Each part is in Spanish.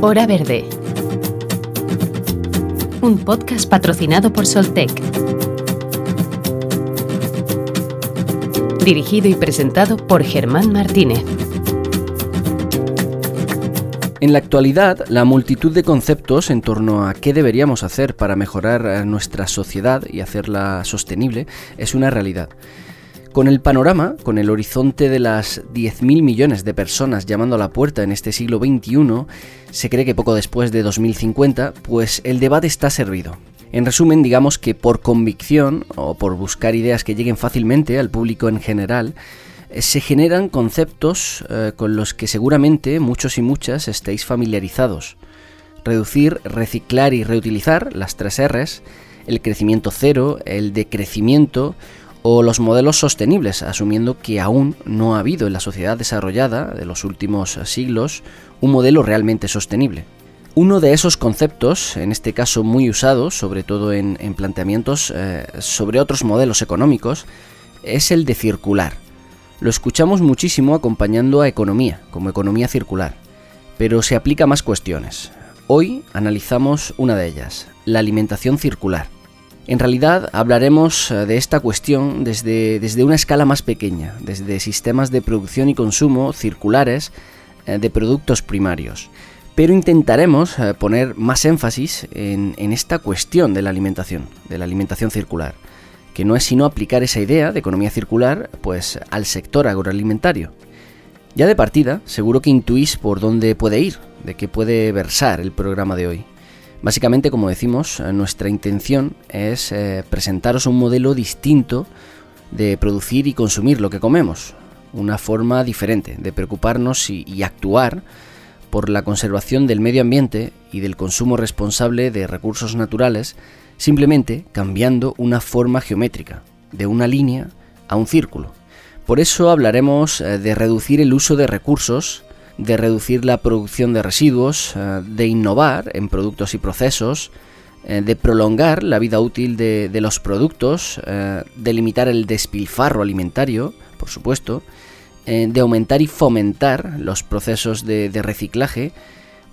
Hora Verde. Un podcast patrocinado por Soltec. Dirigido y presentado por Germán Martínez. En la actualidad, la multitud de conceptos en torno a qué deberíamos hacer para mejorar nuestra sociedad y hacerla sostenible es una realidad. Con el panorama, con el horizonte de las 10.000 millones de personas llamando a la puerta en este siglo XXI, se cree que poco después de 2050, pues el debate está servido. En resumen, digamos que por convicción o por buscar ideas que lleguen fácilmente al público en general, eh, se generan conceptos eh, con los que seguramente muchos y muchas estéis familiarizados. Reducir, reciclar y reutilizar, las tres R's, el crecimiento cero, el decrecimiento o los modelos sostenibles, asumiendo que aún no ha habido en la sociedad desarrollada de los últimos siglos un modelo realmente sostenible. Uno de esos conceptos, en este caso muy usado, sobre todo en, planteamientos eh, sobre otros modelos económicos, es el de circular. Lo escuchamos muchísimo acompañando a economía, como economía circular, pero se aplica a más cuestiones. Hoy analizamos una de ellas, la alimentación circular. En realidad hablaremos eh, de esta cuestión desde, desde una escala más pequeña, desde sistemas de producción y consumo circulares eh, de productos primarios. Pero intentaremos eh, poner más énfasis en, esta cuestión de la alimentación, de la alimentación circular, que no es sino aplicar esa idea de economía circular pues, al sector agroalimentario. Ya de partida, seguro que intuís por dónde puede ir, de qué puede versar el programa de hoy. Básicamente, como decimos, eh, nuestra intención es eh, presentaros un modelo distinto de producir y consumir lo que comemos, una forma diferente de preocuparnos y, actuar por la conservación del medio ambiente y del consumo responsable de recursos naturales, simplemente cambiando una forma geométrica, de una línea a un círculo. Por eso hablaremos eh, de reducir el uso de recursos de reducir la producción de residuos, eh, de innovar en productos y procesos, eh, de prolongar la vida útil de, los productos, eh, de limitar el despilfarro alimentario, por supuesto, de aumentar y fomentar los procesos de reciclaje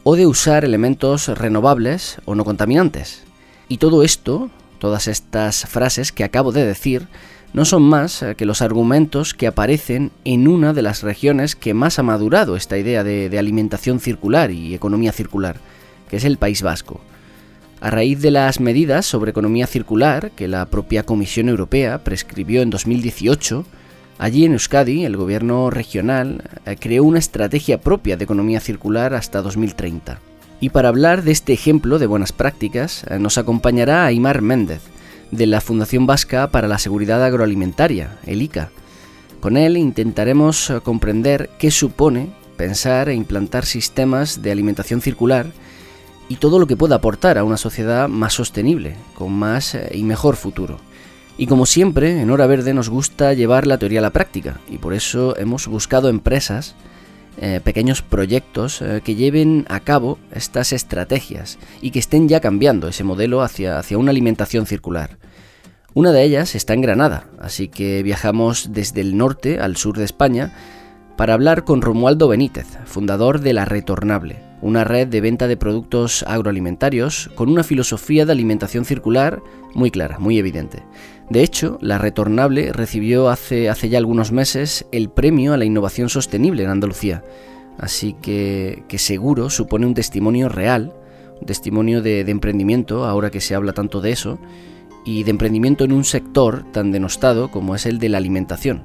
o de usar elementos renovables o no contaminantes. Y todo esto, todas estas frases que acabo de decir, no son más eh, que los argumentos que aparecen en una de las regiones que más ha madurado esta idea de, alimentación circular y economía circular, que es el País Vasco. A raíz de las medidas sobre economía circular que la propia Comisión Europea prescribió en 2018, allí en Euskadi el gobierno regional eh, creó una estrategia propia de economía circular hasta 2030. Y para hablar de este ejemplo de buenas prácticas eh, nos acompañará Aymar Méndez, de la Fundación Vasca para la Seguridad Agroalimentaria, el ICA. Con él intentaremos eh, comprender qué supone pensar e implantar sistemas de alimentación circular y todo lo que pueda aportar a una sociedad más sostenible, con más eh, y mejor futuro. Y como siempre, en Hora Verde nos gusta llevar la teoría a la práctica, y por eso hemos buscado empresas, eh, pequeños proyectos que lleven a cabo estas estrategias y que estén ya cambiando ese modelo hacia, hacia una alimentación circular. Una de ellas está en Granada, así que viajamos desde el norte al sur de España para hablar con Romualdo Benítez, fundador de La Retornable, una red de venta de productos agroalimentarios con una filosofía de alimentación circular muy clara, muy evidente. De hecho, La Retornable recibió hace, ya algunos meses el premio a la innovación sostenible en Andalucía, así que, que seguro supone un testimonio real, un testimonio de, de emprendimiento, ahora que se habla tanto de eso, y de emprendimiento en un sector tan denostado como es el de la alimentación.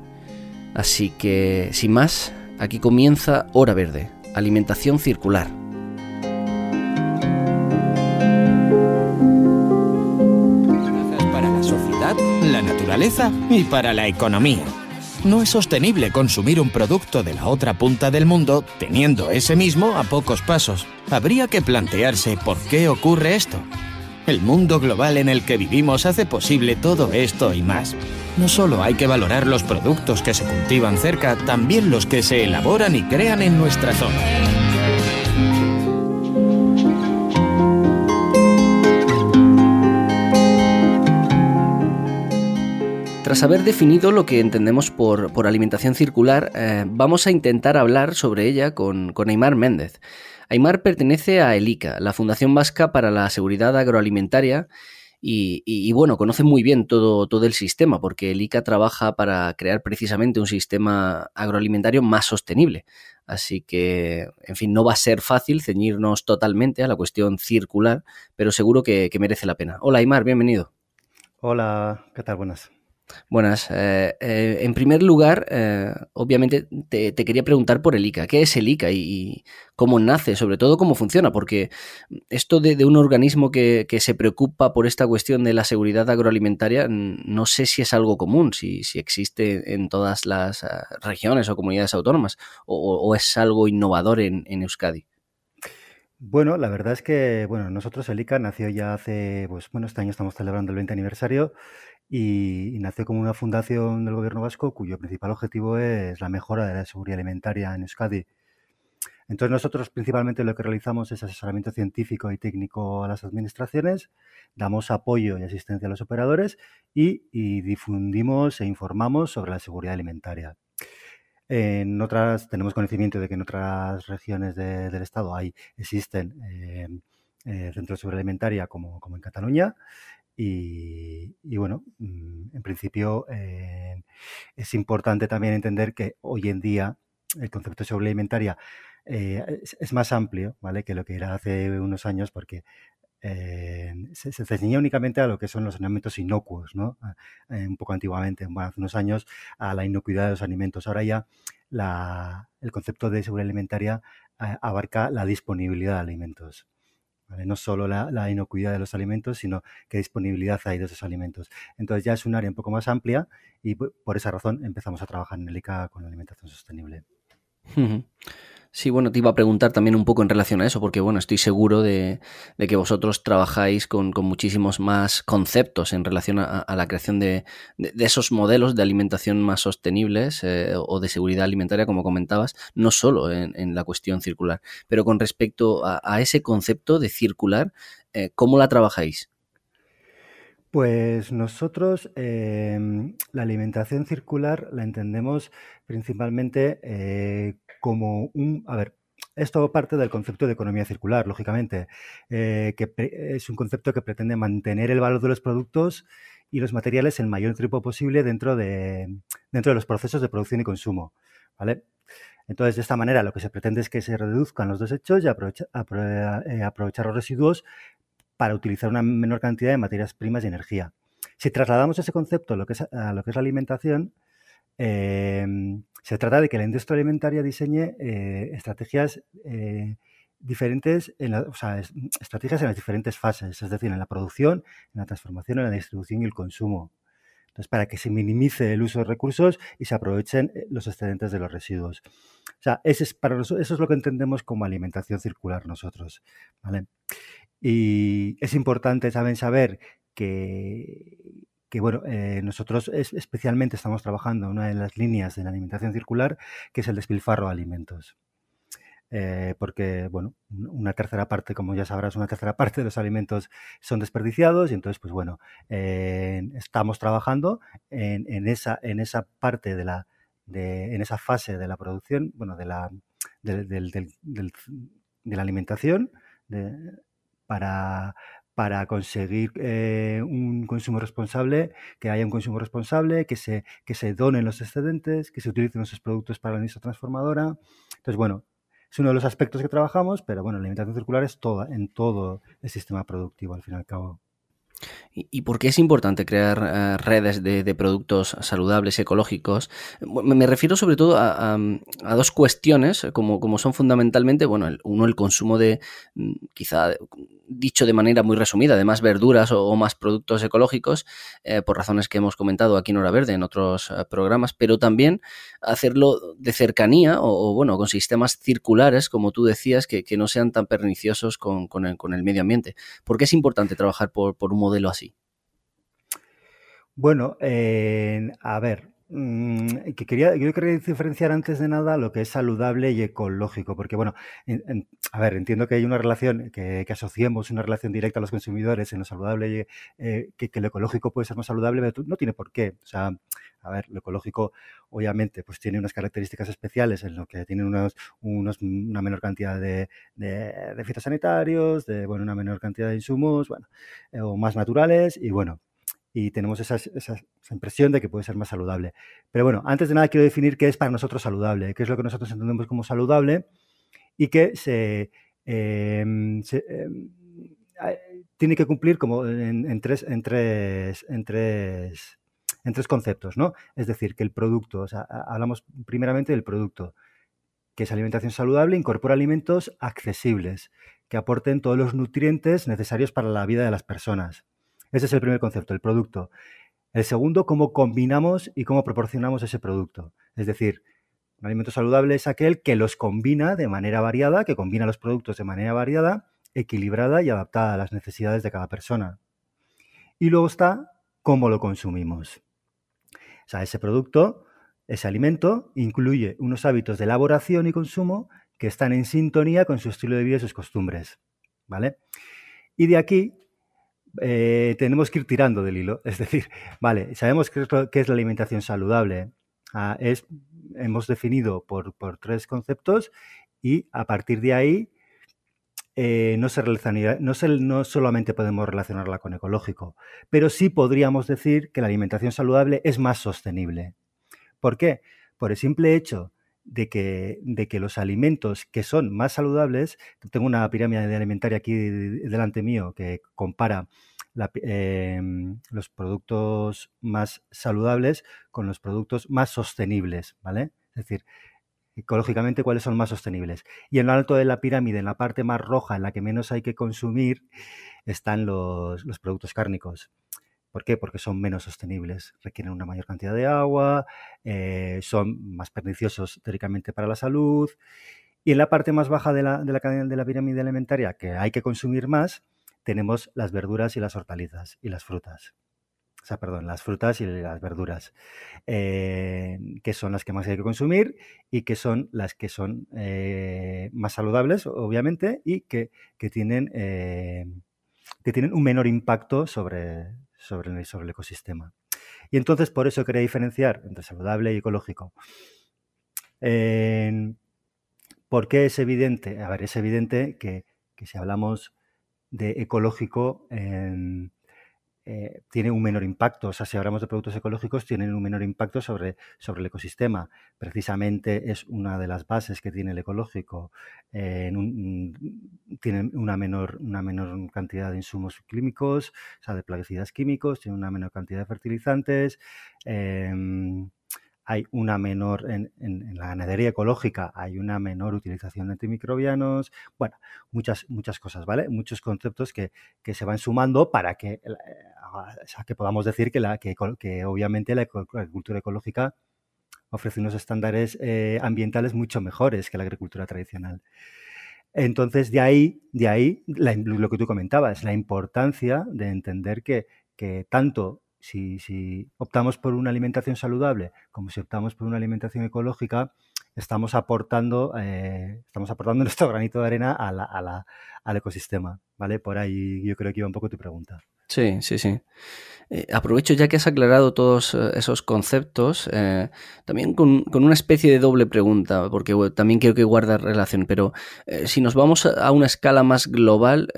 Así que, sin más, aquí comienza Hora Verde, alimentación circular. Y para la economía. No es sostenible consumir un producto de la otra punta del mundo teniendo ese mismo a pocos pasos. Habría que plantearse por qué ocurre esto el mundo global en el que vivimos hace posible todo esto y más. No solo hay que valorar los productos que se cultivan cerca, también los que se elaboran y crean en nuestra zona. Tras haber definido lo que entendemos por, alimentación circular, eh, vamos a intentar hablar sobre ella con, con Aymar Méndez. Aymar pertenece a ELICA, la Fundación Vasca para la Seguridad Agroalimentaria, y, bueno, conoce muy bien todo, todo el sistema, porque el ICA trabaja para crear precisamente un sistema agroalimentario más sostenible. Así que, en fin, no va a ser fácil ceñirnos totalmente a la cuestión circular, pero seguro que, que merece la pena. Hola, Aymar, bienvenido. Hola, ¿qué tal? Buenas. Buenas. Eh, eh, en primer lugar, eh, obviamente te, quería preguntar por el ICA. ¿Qué es el ICA y, cómo nace? Sobre todo cómo funciona, porque esto de, un organismo que, se preocupa por esta cuestión de la seguridad agroalimentaria, no sé si es algo común, si, existe en todas las regiones o comunidades autónomas, o, es algo innovador en, Euskadi. Bueno, la verdad es que, bueno, nosotros el ICA nació ya hace, pues bueno, este año estamos celebrando el 20 aniversario y, nació como una fundación del gobierno vasco cuyo principal objetivo es la mejora de la seguridad alimentaria en Euskadi. Entonces nosotros principalmente lo que realizamos es asesoramiento científico y técnico a las administraciones, damos apoyo y asistencia a los operadores y, difundimos e informamos sobre la seguridad alimentaria. En otras, tenemos conocimiento de que en otras regiones del Estado hay, existen eh, eh, centros de seguridad alimentaria como, como en Cataluña y, bueno, mm, en principio eh, es importante también entender que hoy en día el concepto de seguridad alimentaria eh, es, más amplio, ¿vale? Que lo que era hace unos años, porque eh, se, se únicamente a lo que son los alimentos inocuos, ¿no? un poco antiguamente, hace unos años, a la inocuidad de los alimentos. Ahora ya el concepto de seguridad alimentaria abarca la disponibilidad de alimentos. No solo la, inocuidad de los alimentos, sino qué disponibilidad hay de esos alimentos. Entonces ya es un área un poco más amplia y por esa razón empezamos a trabajar en el ICA con la alimentación sostenible. Sí, bueno, te iba a preguntar también un poco en relación a eso, porque bueno, estoy seguro de, que vosotros trabajáis con, muchísimos más conceptos en relación a, la creación de, esos modelos de alimentación más sostenibles eh, o de seguridad alimentaria, como comentabas, no solo en, la cuestión circular, pero con respecto a, ese concepto de circular, eh, ¿cómo la trabajáis? Pues nosotros em, la alimentación circular la entendemos principalmente eh, como un, a ver, esto parte del concepto de economía circular, lógicamente, eh, que es un concepto que pretende mantener el valor de los productos y los materiales el mayor tiempo posible dentro de, dentro de los procesos de producción y consumo. ¿vale? Entonces, de esta manera, lo que se pretende es que se reduzcan los desechos y eh, aprovechar los residuos para utilizar una menor cantidad de materias primas y energía. Si trasladamos ese concepto a lo que es, la alimentación, Em, se trata de que la industria alimentaria diseñe eh, estrategias eh, diferentes, en o sea, estrategias en las diferentes fases, es decir, en la producción, en la transformación, en la distribución y el consumo. Entonces, para que se minimice el uso de recursos y se aprovechen eh, los excedentes de los residuos. O sea, ese es, para eso es lo que entendemos como alimentación circular nosotros. ¿vale? Y es importante, saben, saber que, que bueno, eh, nosotros especialmente estamos trabajando en una de las líneas de la alimentación circular, que es el despilfarro de alimentos. Eh, porque, bueno, una tercera parte, como ya sabrás, una tercera parte de los alimentos son desperdiciados y entonces, pues bueno, eh, estamos trabajando en, esa, en esa parte de la, de, en esa fase de la producción, bueno, de la, de la alimentación, para, para conseguir eh, un consumo responsable, que haya un consumo responsable, que se, que se donen los excedentes, que se utilicen esos productos para la industria transformadora. Entonces, bueno, es uno de los aspectos que trabajamos, pero bueno, la alimentación circular es toda, en todo el sistema productivo, al fin y al cabo. ¿Y por qué es importante crear eh, redes de, productos saludables, ecológicos? Me refiero sobre todo a, dos cuestiones, como, como, son fundamentalmente, bueno, uno, el consumo de, mm, quizá dicho de manera muy resumida, de más verduras o, más productos ecológicos, eh, por razones que hemos comentado aquí en Hora Verde, en otros eh, programas, pero también hacerlo de cercanía o, bueno, con sistemas circulares, como tú decías, que, no sean tan perniciosos con, el, medio ambiente. ¿Por qué es importante trabajar por, un modelo así? Bueno, a ver, que quería, yo quería diferenciar antes de nada lo que es saludable y ecológico, porque bueno, a ver, entiendo que hay una relación, que, asociemos una relación directa a los consumidores en lo saludable, y, eh, que, lo ecológico puede ser más saludable, pero no tiene por qué. O sea, a ver, lo ecológico obviamente pues tiene unas características especiales en lo que tiene unos, una menor cantidad de, de, fitosanitarios, de bueno, una menor cantidad de insumos, bueno, eh, o más naturales, y bueno, y tenemos esa, esa, impresión de que puede ser más saludable. Pero bueno, antes de nada quiero definir qué es para nosotros saludable, qué es lo que nosotros entendemos como saludable y que se, em, em, tiene que cumplir como en, tres, en, tres, en, tres, en tres conceptos, ¿no? Es decir, que el producto, o sea, hablamos primeramente del producto, que es alimentación saludable, incorpora alimentos accesibles, que aporten todos los nutrientes necesarios para la vida de las personas ese es el primer concepto, el producto. El segundo, cómo combinamos y cómo proporcionamos ese producto. Es decir, un alimento saludable es aquel que los combina de manera variada, que combina los productos de manera variada, equilibrada y adaptada a las necesidades de cada persona. Y luego está cómo lo consumimos. O sea, ese producto, ese alimento, incluye unos hábitos de elaboración y consumo que están en sintonía con su estilo de vida y sus costumbres. ¿Vale? Y de aquí eh, tenemos que ir tirando del hilo. Es decir, vale, sabemos qué es, la alimentación saludable. Ah, hemos definido por, tres conceptos y a partir de ahí eh, no, se no, no solamente podemos relacionarla con ecológico, pero sí podríamos decir que la alimentación saludable es más sostenible. ¿Por qué? Por el simple hecho de que, de que los alimentos que son más saludables, tengo una pirámide alimentaria aquí delante mío que compara em, los productos más saludables con los productos más sostenibles, ¿vale? Es decir, ecológicamente cuáles son más sostenibles. Y en lo alto de la pirámide, en la parte más roja, en la que menos hay que consumir, están los, los productos cárnicos. ¿Por qué? Porque son menos sostenibles, requieren una mayor cantidad de agua, eh, son más perniciosos teóricamente para la salud. Y en la parte más baja de la, de la, de la pirámide alimentaria, que hay que consumir más, tenemos las verduras y las hortalizas y las frutas. O sea, perdón, las frutas y las verduras, eh, que son las que más hay que consumir y que son las que son eh, más saludables, obviamente, y que, que tienen, que tienen un menor impacto sobre, sobre el, sobre el ecosistema. Y entonces por eso quería diferenciar entre saludable y ecológico. ¿Por qué es evidente? A ver, es evidente que, que si hablamos de ecológico, en, eh, tiene un menor impacto. O sea, si hablamos de productos ecológicos, tienen un menor impacto sobre, sobre el ecosistema. Precisamente es una de las bases que tiene el ecológico. Eh, tienen una menor, una menor cantidad de insumos químicos, o sea, de plaguicidas químicos, tiene una menor cantidad de fertilizantes. Em, hay una menor, en, la ganadería ecológica hay una menor utilización de antimicrobianos, bueno, muchas, muchas cosas, ¿vale? Muchos conceptos que, se van sumando para que, eh, que podamos decir que, la, que, obviamente la agricultura ecológica ofrece unos estándares eh, ambientales mucho mejores que la agricultura tradicional. Entonces, de ahí, de ahí lo que tú comentabas, la importancia de entender que, que tanto si, optamos por una alimentación saludable como si optamos por una alimentación ecológica, estamos aportando, eh, estamos aportando nuestro granito de arena al ecosistema, ¿vale? Por ahí yo creo que iba un poco tu pregunta. Sí, sí, sí. Eh, aprovecho ya que has aclarado todos eh, esos conceptos, también con, una especie de doble pregunta, porque también creo que guarda relación, pero si nos vamos a una escala más global,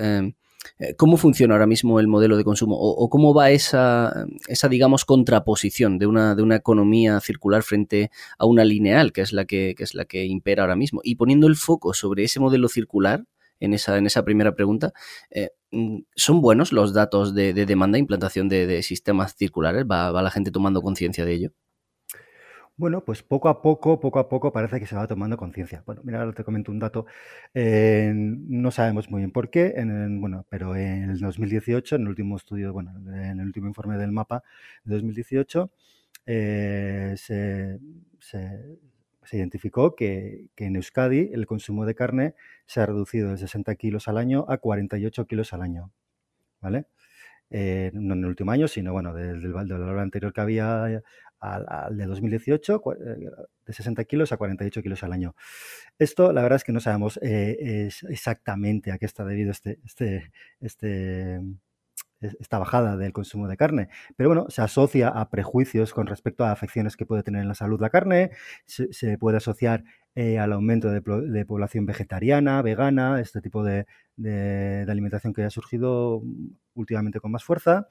¿Cómo funciona ahora mismo el modelo de consumo? ¿O, cómo va esa, esa, digamos, contraposición de una, de una economía circular frente a una lineal, que es la que, es la que impera ahora mismo? Y poniendo el foco sobre ese modelo circular, en esa, en esa primera pregunta, eh, ¿son buenos los datos de, demanda e implantación de, sistemas circulares? ¿Va, la gente tomando conciencia de ello? Bueno, pues poco a poco, poco a poco parece que se va tomando conciencia. Bueno, mira, ahora te comento un dato. no sabemos muy bien por qué, en, bueno, pero en el 2018, en el último estudio, bueno, en el último informe del mapa de 2018, eh, se, identificó que, en Euskadi el consumo de carne se ha reducido de 60 kilos al año a 48 kilos al año. ¿Vale? Eh, no en el último año, sino bueno, desde el, valor anterior que había al, de 2018, eh, de 60 kilos a 48 kilos al año. Esto, la verdad es que no sabemos eh, exactamente a qué está debido este, este, este, esta bajada del consumo de carne. Pero bueno, se asocia a prejuicios con respecto a afecciones que puede tener en la salud la carne, se, puede asociar eh, al aumento de, población vegetariana, vegana, este tipo de, de, alimentación que ha surgido últimamente con más fuerza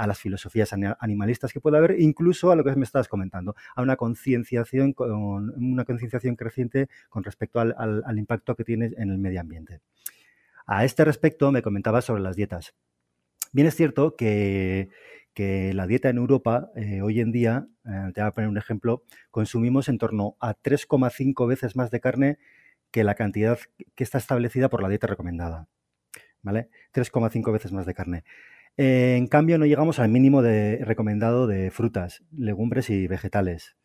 a las filosofías animalistas que puede haber, incluso a lo que me estabas comentando, a una concienciación una concienciación creciente con respecto al, al, impacto que tiene en el medio ambiente. A este respecto me comentaba sobre las dietas. Bien es cierto que, la dieta en Europa eh, hoy en día, eh, te voy a poner un ejemplo, consumimos en torno a 3,5 veces más de carne que la cantidad que está establecida por la dieta recomendada. ¿Vale? 3,5 veces más de carne. Eh, en cambio, no llegamos al mínimo de, recomendado de frutas, legumbres y vegetales.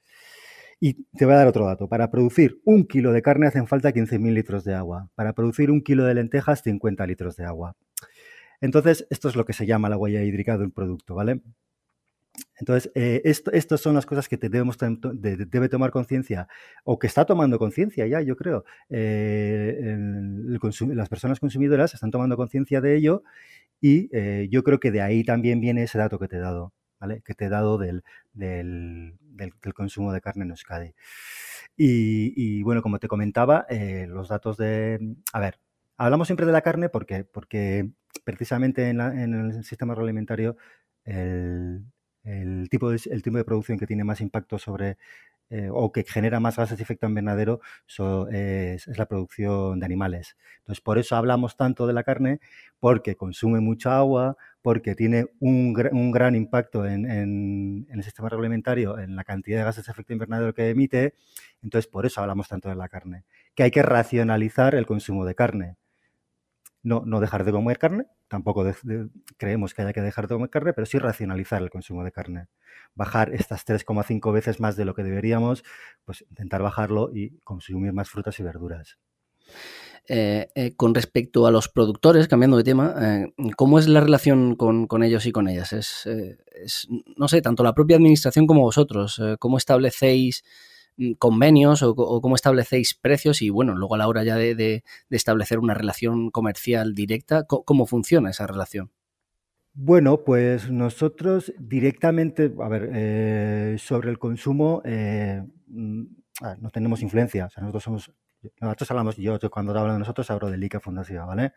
Y te voy a dar otro dato. Para producir un kilo de carne hacen falta 15.000 litros de agua. Para producir un kilo de lentejas, 50 litros de agua. Entonces, esto es lo que se llama la huella hídrica de un producto, ¿vale? Entonces, eh, estas son las cosas que debemos debe tomar conciencia, o que está tomando conciencia ya, yo creo. Eh, las personas consumidoras están tomando conciencia de ello y eh, yo creo que de ahí también viene ese dato que te he dado, ¿vale? Que te he dado del, consumo de carne en Euskadi. Y, bueno, como te comentaba, los datos de... A ver, hablamos siempre de la carne porque, porque precisamente en, el sistema agroalimentario el, el tipo de, el tipo de producción que tiene más impacto sobre eh, o que genera más gases de efecto invernadero es, la producción de animales. Entonces, por eso hablamos tanto de la carne, porque consume mucha agua, porque tiene un, gran impacto en, en, el sistema reglamentario, en la cantidad de gases de efecto invernadero que emite. Entonces, por eso hablamos tanto de la carne. Que hay que racionalizar el consumo de carne no, no dejar de comer carne, tampoco creemos que haya que dejar de comer carne, pero sí racionalizar el consumo de carne. Bajar estas 3,5 veces más de lo que deberíamos, pues intentar bajarlo y consumir más frutas y verduras. Eh, eh, con respecto a los productores, cambiando de tema, eh, ¿cómo es la relación con, ellos y con ellas? Es, es, no sé, tanto la propia administración como vosotros, ¿cómo establecéis convenios o, cómo establecéis precios y bueno, luego a la hora ya de, establecer una relación comercial directa, ¿cómo, funciona esa relación? Bueno, pues nosotros directamente, a ver, eh, sobre el consumo eh, mm, no tenemos influencia. O sea, nosotros somos, nosotros hablamos, yo, cuando hablo de nosotros hablo de LICA Fundación, ¿vale?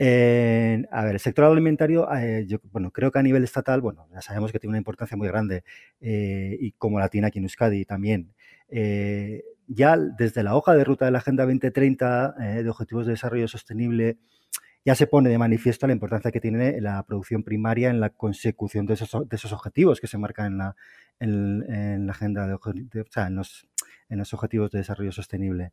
a ver, el sector alimentario, eh, yo bueno, creo que a nivel estatal, bueno, ya sabemos que tiene una importancia muy grande y como la tiene aquí en Euskadi también. Eh, ya desde la hoja de ruta de la Agenda 2030 eh, de Objetivos de Desarrollo Sostenible, ya se pone de manifiesto la importancia que tiene la producción primaria en la consecución de esos, objetivos que se marcan en la, en, la agenda de, o sea, en los objetivos de desarrollo sostenible.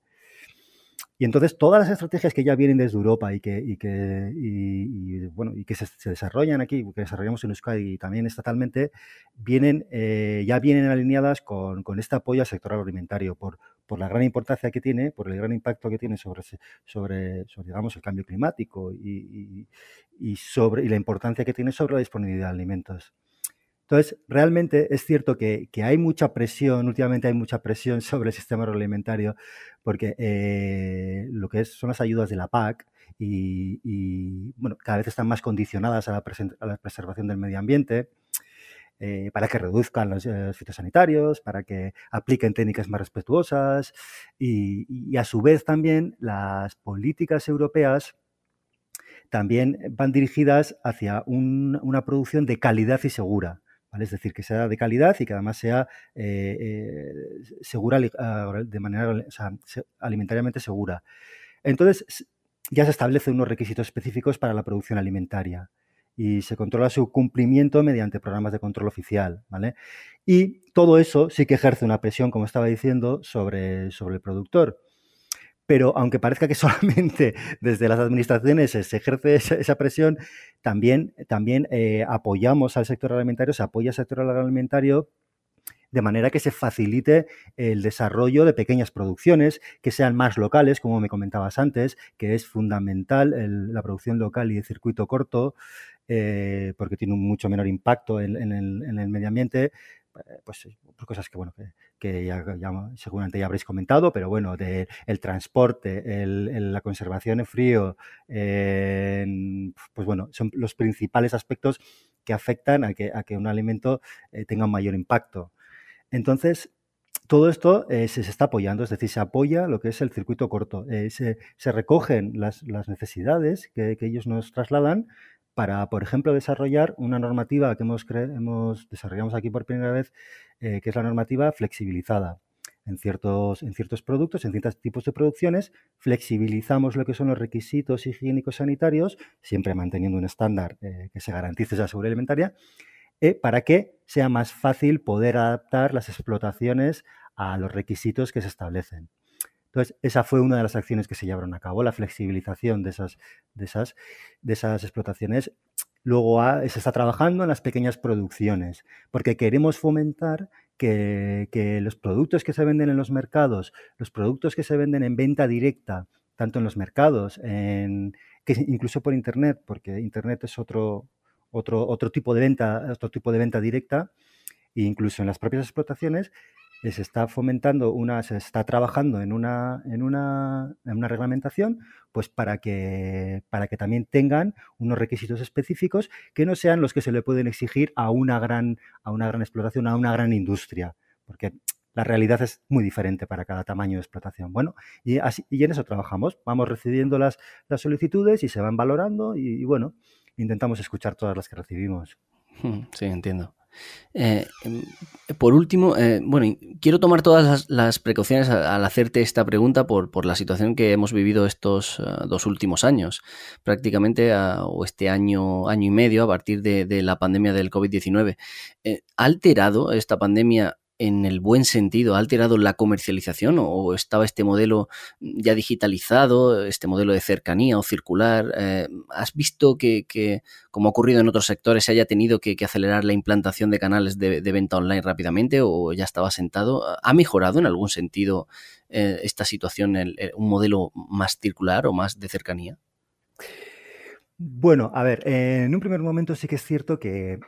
Y entonces todas las estrategias que ya vienen desde Europa y que, y que, bueno, y que se, desarrollan aquí, que desarrollamos en Euskadi y también estatalmente, vienen, eh, ya vienen alineadas con, con, este apoyo al sector agroalimentario por, por la gran importancia que tiene, por el gran impacto que tiene sobre, sobre, digamos, el cambio climático y, y, sobre, y la importancia que tiene sobre la disponibilidad de alimentos. Entonces, realmente es cierto que, hay mucha presión, últimamente hay mucha presión sobre el sistema agroalimentario, porque eh, lo que es, son las ayudas de la PAC y, bueno, cada vez están más condicionadas a la, preservación del medio ambiente. Eh, para que reduzcan los eh, fitosanitarios, para que apliquen técnicas más respetuosas y, a su vez también las políticas europeas también van dirigidas hacia una producción de calidad y segura. Es decir, que sea de calidad y que además sea eh, eh, segura ah, de manera alimentariamente segura. Entonces, ya se establecen unos requisitos específicos para la producción alimentaria y se controla su cumplimiento mediante programas de control oficial, Y todo eso sí que ejerce una presión, como estaba diciendo, sobre, sobre el productor pero aunque parezca que solamente desde las administraciones se ejerce esa, presión, también, también eh, apoyamos al sector alimentario, se apoya al sector alimentario de manera que se facilite el desarrollo de pequeñas producciones que sean más locales, como me comentabas antes, que es fundamental la producción local y el circuito corto, eh, porque tiene un mucho menor impacto en, el, medio ambiente, pues por cosas que, bueno, que, seguramente ya habréis comentado, pero bueno, de el transporte, la conservación en frío, pues bueno, son los principales aspectos que afectan a que, a que un alimento tenga un mayor impacto. Entonces, todo esto se, está apoyando, es decir, se apoya lo que es el circuito corto. se, recogen las, necesidades que, ellos nos trasladan para, por ejemplo, desarrollar una normativa que hemos, hemos desarrollamos aquí por primera vez, eh, que es la normativa flexibilizada. En ciertos, productos, en ciertos tipos de producciones, flexibilizamos lo que son los requisitos higiénicos sanitarios, siempre manteniendo un estándar eh, que se garantice esa seguridad alimentaria, eh, para que sea más fácil poder adaptar las explotaciones a los requisitos que se establecen. Entonces, esa fue una de las acciones que se llevaron a cabo, la flexibilización de esas, de esas, de esas explotaciones. Luego se está trabajando en las pequeñas producciones, porque queremos fomentar que, los productos que se venden en los mercados, los productos que se venden en venta directa, tanto en los mercados, en, que incluso por Internet, porque Internet es otro, otro, otro, tipo de venta, otro tipo de venta directa, e incluso en las propias explotaciones, se está fomentando una, se está trabajando en una, en una, en una reglamentación, pues para que, para que también tengan unos requisitos específicos que no sean los que se le pueden exigir a una gran, a una gran explotación, a una gran industria, porque la realidad es muy diferente para cada tamaño de explotación. Bueno, y, así, y en eso trabajamos. Vamos recibiendo las, las solicitudes y se van valorando y, y bueno, intentamos escuchar todas las que recibimos. Sí, entiendo. Eh, em, por último, eh, bueno, quiero tomar todas las, precauciones al hacerte esta pregunta por, la situación que hemos vivido estos uh, dos últimos años, prácticamente o este año, año y medio a partir de, la pandemia del COVID-19. Eh, ¿Ha alterado esta pandemia en el buen sentido? ¿Ha alterado la comercialización o estaba este modelo ya digitalizado, este modelo de cercanía o circular? Eh, ¿Has visto que, como ha ocurrido en otros sectores, se haya tenido que, acelerar la implantación de canales de, venta online rápidamente o ya estaba sentado? ¿Ha mejorado en algún sentido eh, esta situación, un modelo más circular o más de cercanía? Bueno, a ver, en un primer momento sí que es cierto que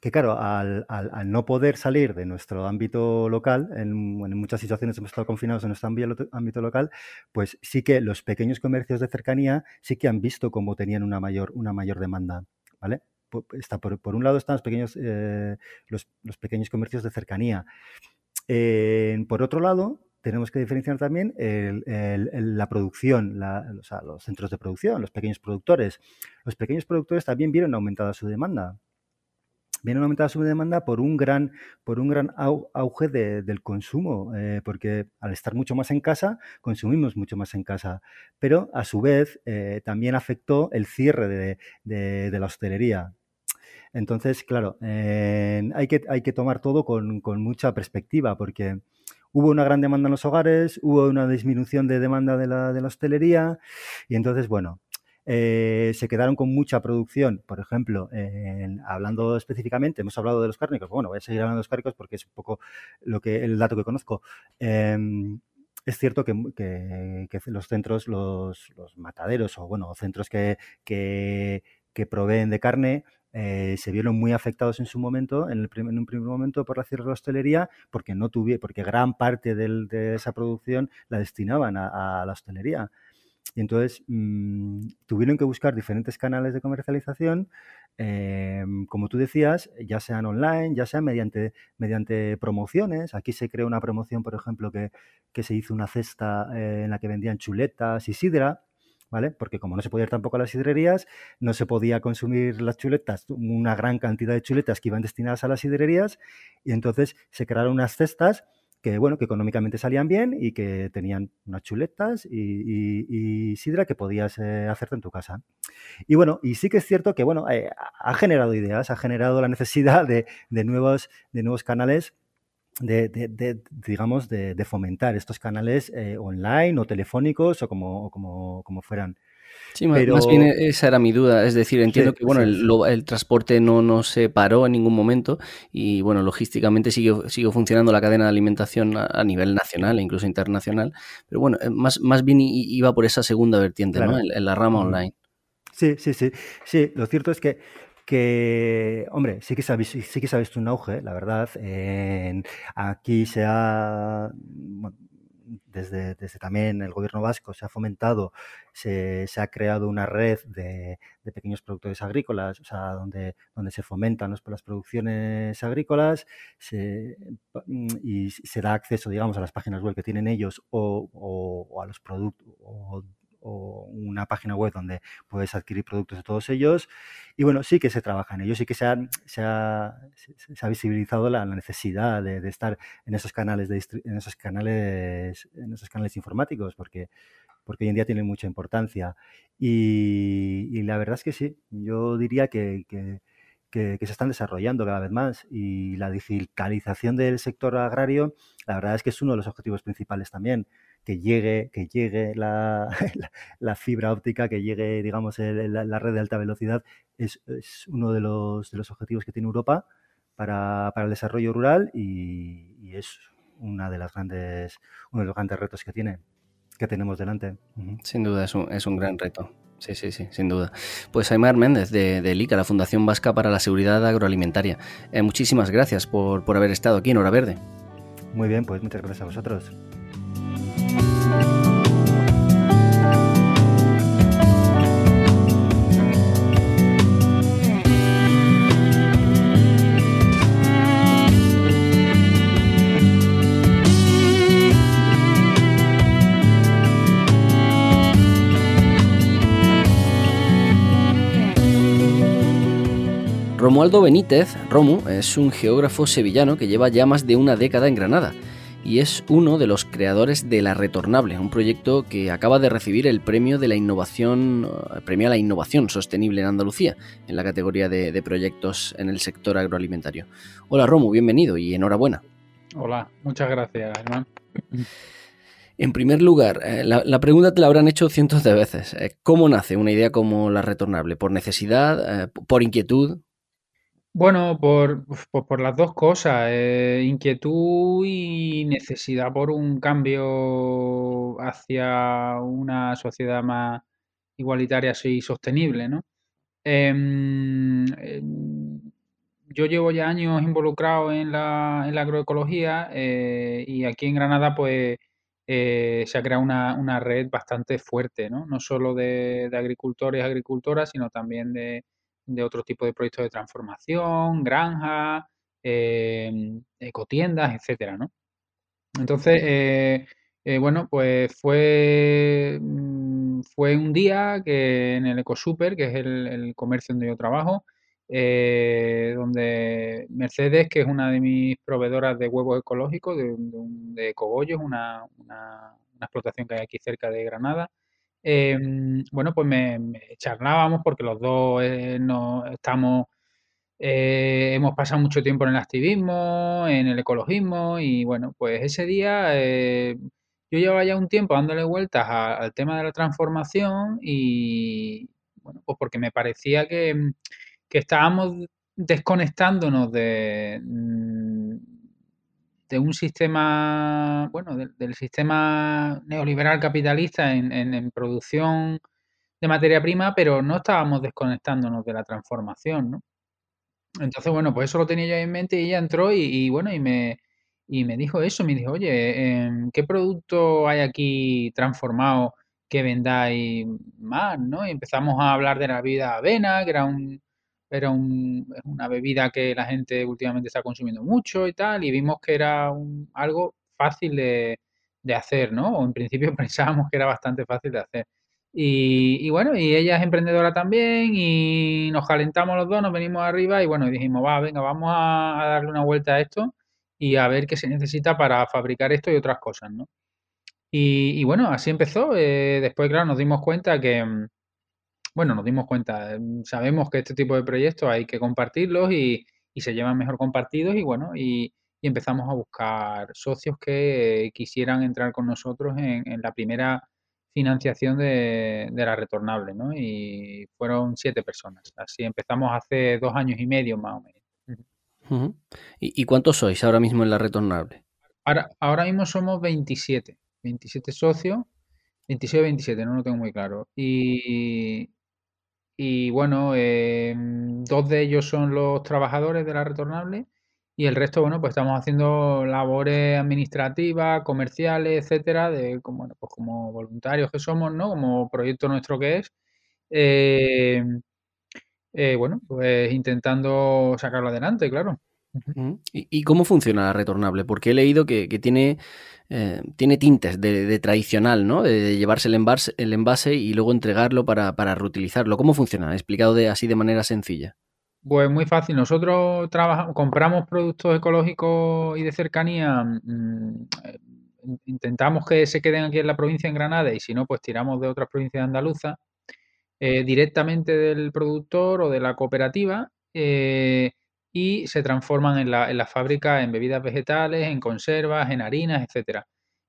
que claro, al, no poder salir de nuestro ámbito local, en, muchas situaciones hemos estado confinados en nuestro ámbito local, pues sí que los pequeños comercios de cercanía sí que han visto cómo tenían una mayor, una mayor demanda, ¿vale? Está por, un lado están los pequeños, eh, los, pequeños comercios de cercanía. por otro lado, tenemos que diferenciar también la producción, los centros de producción, los pequeños productores. Los pequeños productores también vieron aumentada su demanda viene aumentada su demanda por un gran, por un gran auge del consumo, eh, porque al estar mucho más en casa, consumimos mucho más en casa. Pero a su vez eh, también afectó el cierre de, la hostelería. Entonces, claro, hay, que, hay que tomar todo con, mucha perspectiva, porque hubo una gran demanda en los hogares, hubo una disminución de demanda de la, de la hostelería, y entonces, bueno, eh, se quedaron con mucha producción. Por ejemplo, hablando específicamente, hemos hablado de los cárnicos. Bueno, voy a seguir hablando de los cárnicos porque es un poco lo que el dato que conozco. Em, es cierto que, los centros, los, mataderos o bueno, centros que, que, proveen de carne eh, se vieron muy afectados en su momento, en, un primer momento por la cierre de la hostelería, porque no tuve, porque gran parte de esa producción la destinaban a la hostelería. Y entonces mm, tuvieron que buscar diferentes canales de comercialización, em, como tú decías, ya sean online, ya sean mediante, mediante promociones. Aquí se creó una promoción, por ejemplo, que, se hizo una cesta eh, en la que vendían chuletas y sidra. ¿Vale? Porque como no se podía ir tampoco a las sidrerías, no se podía consumir las chuletas, una gran cantidad de chuletas que iban destinadas a las sidrerías, y entonces se crearon unas cestas que bueno, que económicamente salían bien y que tenían unas chuletas y, sidra que podías eh, hacerte en tu casa. Y bueno, y sí que es cierto que bueno, eh, ha generado ideas, ha generado la necesidad de, nuevos, de nuevos canales de, digamos, de, fomentar estos canales eh, online o telefónicos o como, como, como fueran. Sí, más bien esa era mi duda. Es decir, entiendo que bueno, el, transporte no, no se paró en ningún momento y bueno, logísticamente siguió, siguió funcionando la cadena de alimentación a, nivel nacional e incluso internacional. Pero bueno, eh, más, más bien iba por esa segunda vertiente, ¿no? En, la rama online. Sí, sí, sí. Sí, lo cierto es que que, hombre, sí que se ha, sí que se ha visto un auge, la verdad. aquí se ha, desde, desde, también el gobierno vasco se ha fomentado, se, se ha creado una red de, de, pequeños productores agrícolas, o sea, donde, donde se fomentan las producciones agrícolas se, y se da acceso, digamos, a las páginas web que tienen ellos o, o, o a los productos o una página web donde puedes adquirir productos de todos ellos. Y bueno, sí que se trabaja en ello, sí que se ha, se ha, se ha visibilizado la, necesidad de, de, estar en esos canales de en esos canales en esos canales informáticos porque porque hoy en día tienen mucha importancia. Y, y la verdad es que sí, yo diría que, que, que, que, se están desarrollando cada vez más y la digitalización del sector agrario, la verdad es que es uno de los objetivos principales también que llegue, que llegue la, la, fibra óptica, que llegue, digamos, el, la, la, red de alta velocidad, es, es, uno de los, de los objetivos que tiene Europa para, para el desarrollo rural y, y, es una de las grandes, uno de los grandes retos que tiene, que tenemos delante. Sin duda, es un, es un gran reto. Sí, sí, sí, sin duda. Pues Aymar Méndez de, de LICA, la Fundación Vasca para la Seguridad Agroalimentaria. Eh, muchísimas gracias por, por haber estado aquí en Hora Verde. Muy bien, pues muchas gracias a vosotros. Romualdo Benítez, Romu, es un geógrafo sevillano que lleva ya más de una década en Granada y es uno de los creadores de La Retornable, un proyecto que acaba de recibir el premio de la innovación, el premio a la innovación sostenible en Andalucía, en la categoría de, de proyectos en el sector agroalimentario. Hola Romu, bienvenido y enhorabuena. Hola, muchas gracias, Germán. En primer lugar, eh, la, la, pregunta te la habrán hecho cientos de veces. Eh, ¿Cómo nace una idea como la retornable? ¿Por necesidad? Eh, ¿Por inquietud? Bueno, por, por, por las dos cosas, eh, inquietud y necesidad por un cambio hacia una sociedad más igualitaria y sostenible, ¿no? Em, yo llevo ya años involucrado en la, en la agroecología eh, y aquí en Granada pues eh, se ha creado una, una, red bastante fuerte, ¿no? No solo de agricultores y agricultoras, sino también de de otro tipo de proyectos de transformación, granjas, eh, ecotiendas, etcétera, ¿no? Entonces, eh, eh, bueno, pues fue, mm, fue un día que en el EcoSuper, que es el, el comercio donde yo trabajo, eh, donde Mercedes, que es una de mis proveedoras de huevos ecológicos, de, de, de cogollos, una, una, una explotación que hay aquí cerca de Granada, eh, bueno, pues me, me, charlábamos porque los dos eh, no estamos, eh, hemos pasado mucho tiempo en el activismo, en el ecologismo y bueno, pues ese día eh, yo llevaba ya un tiempo dándole vueltas al tema de la transformación y bueno, pues porque me parecía que, que estábamos desconectándonos de de un sistema, bueno, de, del sistema neoliberal capitalista en, en, producción de materia prima, pero no estábamos desconectándonos de la transformación, ¿no? Entonces, bueno, pues eso lo tenía yo en mente y ella entró y, y bueno, y me, y me dijo eso, me dijo, oye, eh, ¿qué producto hay aquí transformado que vendáis más, no? Y empezamos a hablar de la vida avena, que era un, era un, una bebida que la gente últimamente está consumiendo mucho y tal, y vimos que era un, algo fácil de, hacer, ¿no? O en principio pensábamos que era bastante fácil de hacer. Y, bueno, y ella es emprendedora también y nos calentamos los dos, nos venimos arriba y bueno, dijimos, va, venga, vamos a, darle una vuelta a esto y a ver qué se necesita para fabricar esto y otras cosas, ¿no? Y, bueno, así empezó. Eh, después, claro, nos dimos cuenta que, bueno, nos dimos cuenta, sabemos que este tipo de proyectos hay que compartirlos y, y se llevan mejor compartidos y bueno, y, y, empezamos a buscar socios que quisieran entrar con nosotros en, en la primera financiación de, de, la retornable, ¿no? Y fueron siete personas. Así empezamos hace dos años y medio más o menos. Uh -huh. ¿Y, ¿Y, cuántos sois ahora mismo en la retornable? Ahora, ahora mismo somos 27, 27 socios, 26 o 27, no lo tengo muy claro. Y, y bueno, em, dos de ellos son los trabajadores de la retornable y el resto, bueno, pues estamos haciendo labores administrativas, comerciales, etcétera, de como, bueno, pues como voluntarios que somos, ¿no? Como proyecto nuestro que es. Em, eh, bueno, pues intentando sacarlo adelante, claro. ¿Y, cómo funciona la retornable? Porque he leído que, tiene, eh, tiene tintes de, tradicional, ¿no? De, llevarse el envase, el envase y luego entregarlo para, reutilizarlo. ¿Cómo funciona? Explicado de, así de manera sencilla. Pues muy fácil. Nosotros trabajamos, compramos productos ecológicos y de cercanía. Mm, eh, intentamos que se queden aquí en la provincia de Granada y si no, pues tiramos de otras provincias andaluzas eh, directamente del productor o de la cooperativa y se transforman en la, en fábrica en bebidas vegetales, en conservas, en harinas, etcétera.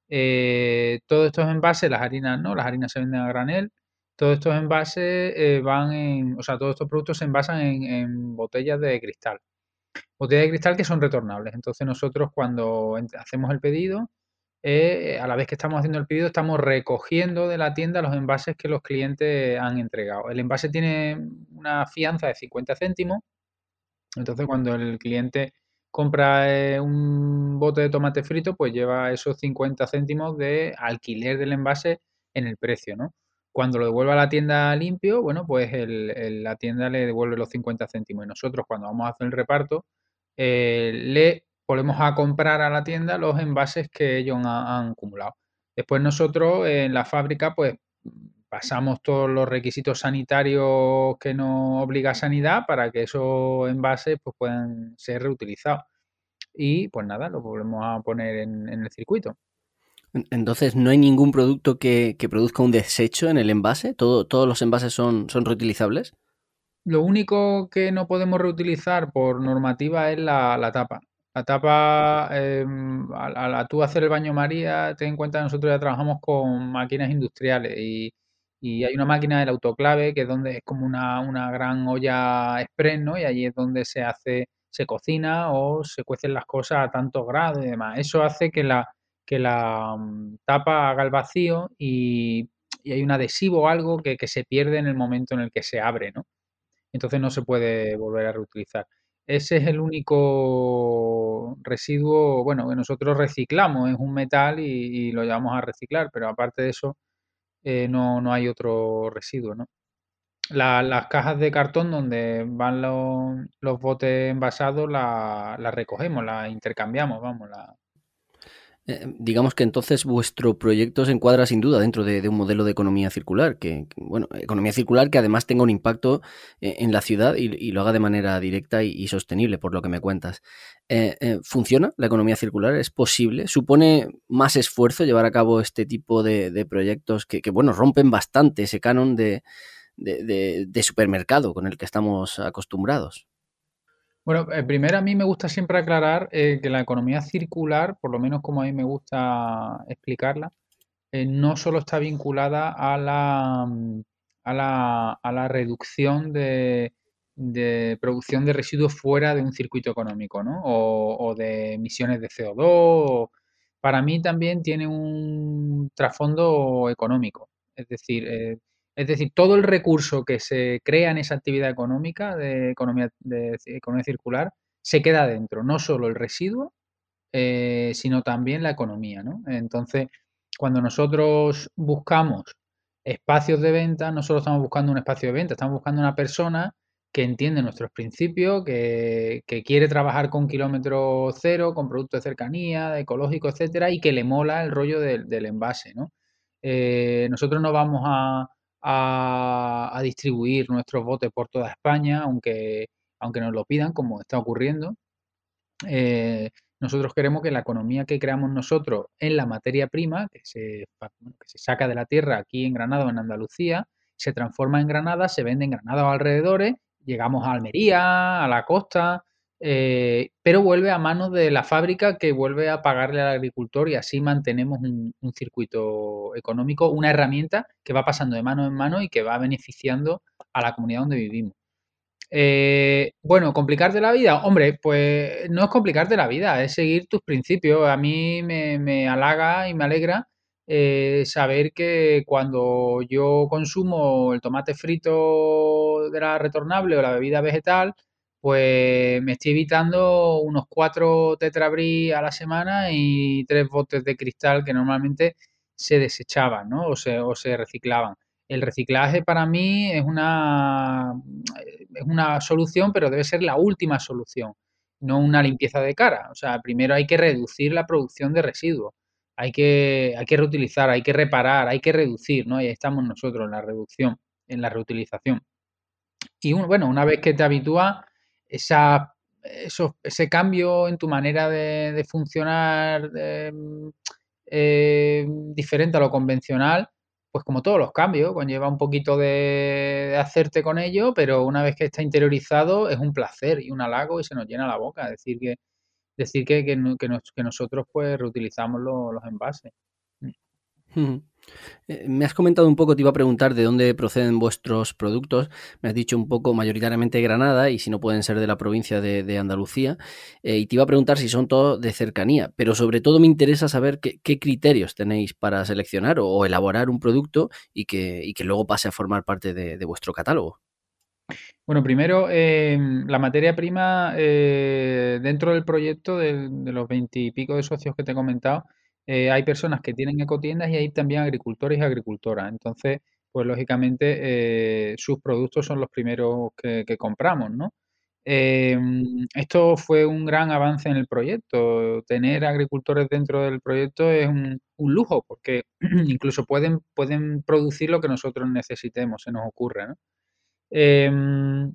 Eh, todos estos envases, las harinas no, las harinas se venden a granel, todos estos envases eh, van en, o sea, todos estos productos se envasan en, botellas de cristal. Botellas de cristal que son retornables. Entonces nosotros cuando hacemos el pedido, eh, a la vez que estamos haciendo el pedido, estamos recogiendo de la tienda los envases que los clientes han entregado. El envase tiene una fianza de 50 céntimos entonces, cuando el cliente compra eh, un bote de tomate frito, pues lleva esos 50 céntimos de alquiler del envase en el precio, ¿no? Cuando lo devuelve a la tienda limpio, bueno, pues la tienda le devuelve los 50 céntimos. Y nosotros, cuando vamos a hacer el reparto, eh, le volvemos a comprar a la tienda los envases que ellos han acumulado. Después nosotros en la fábrica, pues pasamos todos los requisitos sanitarios que nos obliga Sanidad para que esos envases pues, puedan ser reutilizados. Y pues nada, lo volvemos a poner en, el circuito. Entonces, ¿no hay ningún producto que, produzca un desecho en el envase? ¿Todo, ¿Todos los envases son, son reutilizables? Lo único que no podemos reutilizar por normativa es la, tapa. La tapa, em, a, tú hacer el baño María, ten en cuenta que nosotros ya trabajamos con máquinas industriales y, y hay una máquina del autoclave que es donde es como una, gran olla express, ¿no? Y allí es donde se hace, se cocina o se cuecen las cosas a tantos grados y demás. Eso hace que la, que la mm, tapa haga el vacío y, hay un adhesivo o algo que, se pierde en el momento en el que se abre, ¿no? Entonces no se puede volver a reutilizar. Ese es el único residuo, bueno, que nosotros reciclamos, es un metal y, y lo llevamos a reciclar, pero aparte de eso, eh, no, no hay otro residuo, ¿no? las cajas de cartón donde van los, los botes envasados las la recogemos, las intercambiamos, vamos, la, eh, digamos que entonces vuestro proyecto se encuadra sin duda dentro de, un modelo de economía circular, que, bueno, economía circular que además tenga un impacto eh, en la ciudad y, lo haga de manera directa y, sostenible, por lo que me cuentas. Eh, ¿Funciona la economía circular? ¿Es posible? ¿Supone más esfuerzo llevar a cabo este tipo de, proyectos que, bueno, rompen bastante ese canon de supermercado con el que estamos acostumbrados? Bueno, eh, primero a mí me gusta siempre aclarar eh, que la economía circular, por lo menos como a mí me gusta explicarla, eh, no solo está vinculada a la, a la, a la reducción de, producción de residuos fuera de un circuito económico, ¿no? O, de emisiones de CO2. Para mí también tiene un trasfondo económico. Es decir, es decir, todo el recurso que se crea en esa actividad económica de economía, circular se queda dentro, no solo el residuo, eh, sino también la economía. ¿no? Entonces, cuando nosotros buscamos espacios de venta, no solo estamos buscando un espacio de venta, estamos buscando una persona que entiende nuestros principios, que, quiere trabajar con kilómetro cero, con productos de cercanía, ecológico, etcétera, y que le mola el rollo del, envase. ¿no? Eh, nosotros no vamos a, a, distribuir nuestros botes por toda España, aunque, aunque nos lo pidan, como está ocurriendo. Eh, nosotros queremos que la economía que creamos nosotros en la materia prima, que se, que se saca de la tierra aquí en Granada o en Andalucía, se transforma en Granada, se vende en Granada o alrededores, llegamos a Almería, a la costa, eh, pero vuelve a manos de la fábrica que vuelve a pagarle al agricultor y así mantenemos un, circuito económico, una herramienta que va pasando de mano en mano y que va beneficiando a la comunidad donde vivimos. Eh, bueno, complicarte la vida, hombre, pues no es complicarte la vida, es seguir tus principios. A mí me, halaga y me alegra eh, saber que cuando yo consumo el tomate frito de la retornable o la bebida vegetal, pues me estoy evitando unos cuatro tetrabrí a la semana y tres botes de cristal que normalmente se desechaban, ¿no? O se, o se reciclaban. El reciclaje para mí es una, es una solución, pero debe ser la última solución, no una limpieza de cara. O sea, primero hay que reducir la producción de residuos, hay que, hay que reutilizar, hay que reparar, hay que reducir, ¿no? Y ahí estamos nosotros en la reducción, en la reutilización. Y bueno, una vez que te habitúas, esa, ese cambio en tu manera de, funcionar em, eh, diferente a lo convencional, pues como todos los cambios, conlleva un poquito de, hacerte con ello, pero una vez que está interiorizado es un placer y un halago y se nos llena la boca. Decir que, decir que, que, nosotros pues reutilizamos los, envases. Eh, me has comentado un poco, te iba a preguntar de dónde proceden vuestros productos. Me has dicho un poco mayoritariamente Granada y si no pueden ser de la provincia de, Andalucía. Eh, y te iba a preguntar si son todos de cercanía, pero sobre todo me interesa saber qué, criterios tenéis para seleccionar o, elaborar un producto y que, que, luego pase a formar parte de, vuestro catálogo. Bueno, primero, em, la materia prima eh, dentro del proyecto de, de los veintipico de socios que te he comentado, eh, hay personas que tienen ecotiendas y hay también agricultores y agricultoras. Entonces, pues lógicamente eh, sus productos son los primeros que, compramos, ¿no? Em, esto fue un gran avance en el proyecto. Tener agricultores dentro del proyecto es un, lujo porque incluso pueden, pueden producir lo que nosotros necesitemos, se nos ocurre, ¿no? Em,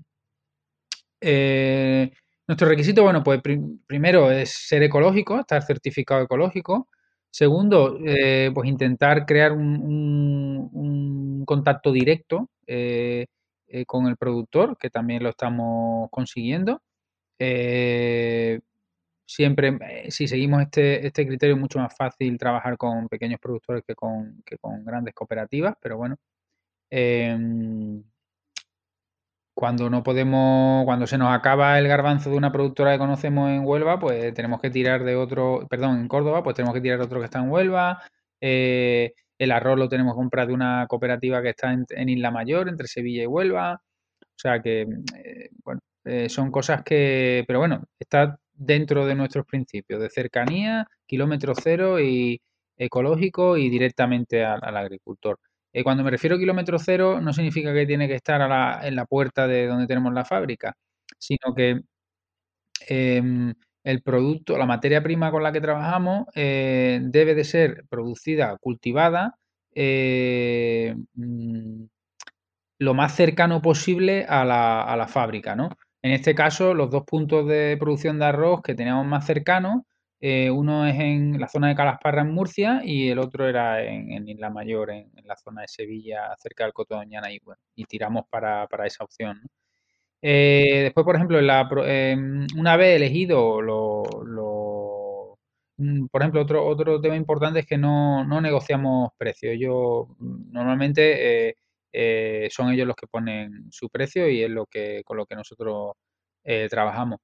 eh, nuestro requisito, bueno, pues primero es ser ecológico, estar certificado ecológico. Segundo, eh, pues intentar crear un, contacto directo eh, eh, con el productor, que también lo estamos consiguiendo. siempre, si seguimos este, este, criterio, es mucho más fácil trabajar con pequeños productores que con, que con grandes cooperativas, pero bueno. Cuando no podemos, cuando se nos acaba el garbanzo de una productora que conocemos en Huelva, pues tenemos que tirar de otro, perdón, en Córdoba, pues tenemos que tirar de otro que está en Huelva. Eh, el arroz lo tenemos que comprar de una cooperativa que está en, Isla Mayor, entre Sevilla y Huelva. O sea que, eh, bueno, eh, son cosas que, pero bueno, está dentro de nuestros principios de cercanía, kilómetro cero y ecológico y directamente al agricultor. Eh, cuando me refiero a kilómetro cero, no significa que tiene que estar en la puerta de donde tenemos la fábrica, sino que em, el producto, la materia prima con la que trabajamos eh, debe de ser producida, cultivada, eh, mm, lo más cercano posible a la, a la fábrica, ¿no? En este caso, los dos puntos de producción de arroz que teníamos más cercanos eh, uno es en la zona de Calasparra, en Murcia, y el otro era en, Isla Mayor, en, la zona de Sevilla, cerca del Coto Doñana, y, bueno, y tiramos para, esa opción. Eh, después, por ejemplo, em, una vez elegido lo, mm, por ejemplo, otro, otro tema importante es que no, negociamos precios. Yo normalmente eh, son ellos los que ponen su precio y es lo que con lo que nosotros trabajamos.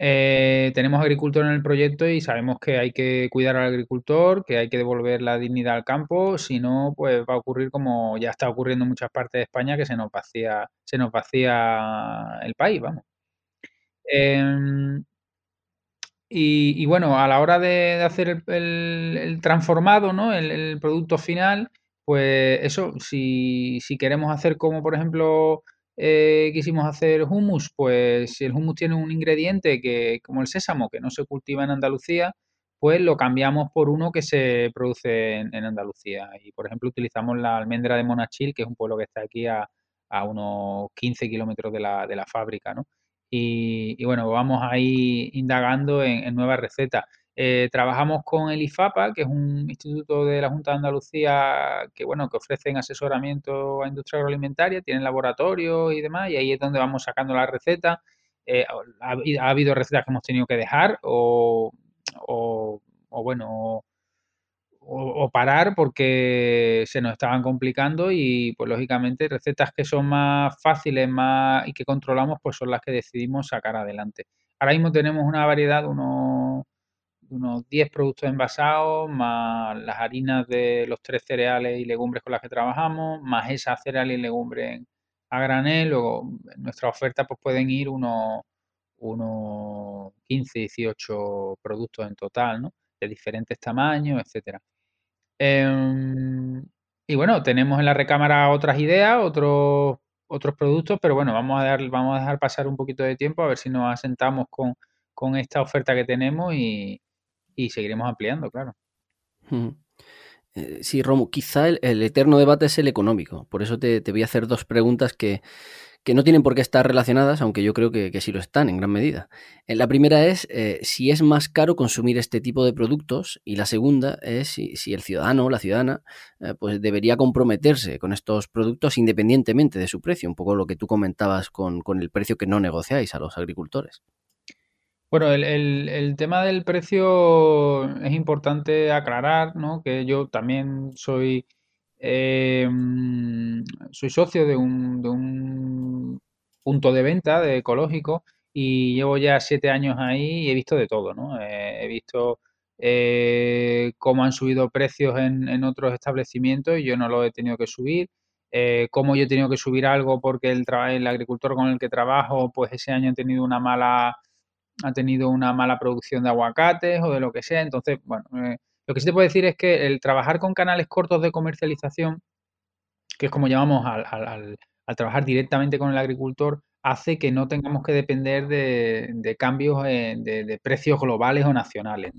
Eh, tenemos agricultor en el proyecto y sabemos que hay que cuidar al agricultor, que hay que devolver la dignidad al campo, si no, pues va a ocurrir como ya está ocurriendo en muchas partes de España, que se nos vacía, se nos vacía el país, vamos. Em, y, bueno, a la hora de, hacer el, transformado, ¿no? El, producto final, pues eso, si, si queremos hacer como, por ejemplo, eh, quisimos hacer hummus, pues si el hummus tiene un ingrediente que, como el sésamo, que no se cultiva en Andalucía, pues lo cambiamos por uno que se produce en, Andalucía. Y por ejemplo, utilizamos la almendra de Monachil, que es un pueblo que está aquí a, unos 15 kilómetros de la, de la fábrica, ¿no? Y, bueno, vamos ahí indagando en, en nuevas recetas. Eh, trabajamos con el IFAPA, que es un instituto de la Junta de Andalucía que, bueno, que ofrecen asesoramiento a industria agroalimentaria, tienen laboratorios y demás, y ahí es donde vamos sacando las recetas. Eh, ha, habido recetas que hemos tenido que dejar o, bueno, o, parar porque se nos estaban complicando y, pues, lógicamente, recetas que son más fáciles más y que controlamos, pues son las que decidimos sacar adelante. Ahora mismo tenemos una variedad, unos unos 10 productos envasados, más las harinas de los tres cereales y legumbres con las que trabajamos, más esas cereales y legumbres a granel. Luego, en nuestra oferta pues pueden ir unos, unos 15, 18 productos en total, ¿no? De diferentes tamaños, etcétera. Em, y bueno, tenemos en la recámara otras ideas, otros otros productos, pero bueno, vamos a, dar, vamos a dejar pasar un poquito de tiempo a ver si nos asentamos con, con esta oferta que tenemos y, y seguiremos ampliando, claro. Eh, sí, Romo, quizá el, eterno debate es el económico. Por eso te, te voy a hacer dos preguntas que, que no tienen por qué estar relacionadas, aunque yo creo que, sí lo están en gran medida. Eh, la primera es eh, si es más caro consumir este tipo de productos y la segunda es si, el ciudadano o la ciudadana pues debería comprometerse con estos productos independientemente de su precio, un poco lo que tú comentabas con, el precio que no negociáis a los agricultores. Bueno, el, tema del precio es importante aclarar, ¿no? Que yo también soy Em, soy socio de un, de un punto de venta de ecológico y llevo ya siete años ahí y he visto de todo, ¿no? Eh, he visto eh, cómo han subido precios en, otros establecimientos y yo no lo he tenido que subir. Eh, cómo yo he tenido que subir algo porque el, el agricultor con el que trabajo, pues ese año ha tenido una mala ha tenido una mala producción de aguacates o de lo que sea. Entonces, bueno, lo que sí te puedo decir es que el trabajar con canales cortos de comercialización, que es como llamamos al, trabajar directamente con el agricultor, hace que no tengamos que depender de, cambios de, precios globales o nacionales.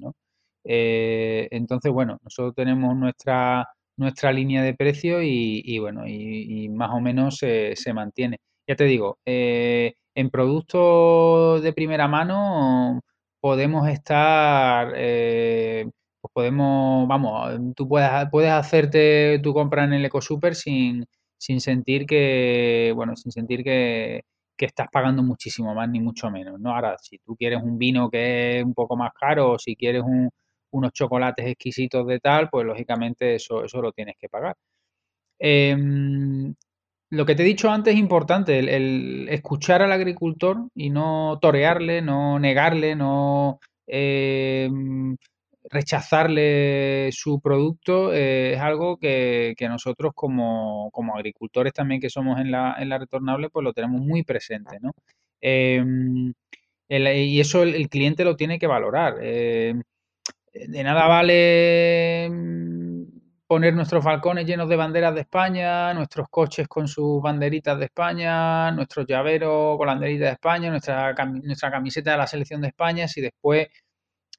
Eh, entonces, bueno, nosotros tenemos nuestra, nuestra línea de precio y, bueno, y, más o menos se, mantiene. Ya te digo, eh, en productos de primera mano podemos estar eh, pues podemos, vamos, tú puedes, puedes hacerte tu compra en el EcoSuper sin, sin sentir que, bueno, sin sentir que, estás pagando muchísimo más ni mucho menos, ¿no? Ahora, si tú quieres un vino que es un poco más caro o si quieres unos chocolates exquisitos de tal, pues lógicamente eso, eso lo tienes que pagar. Em, lo que te he dicho antes es importante, el, escuchar al agricultor y no torearle, no negarle, no em, rechazarle su producto eh, es algo que, nosotros como, agricultores también que somos en la, en la retornable, pues lo tenemos muy presente, ¿no? Em, y eso el, cliente lo tiene que valorar. Em, de nada vale poner nuestros balcones llenos de banderas de España, nuestros coches con sus banderitas de España, nuestros llaveros con la banderita de España, nuestra, nuestra camiseta de la selección de España, si después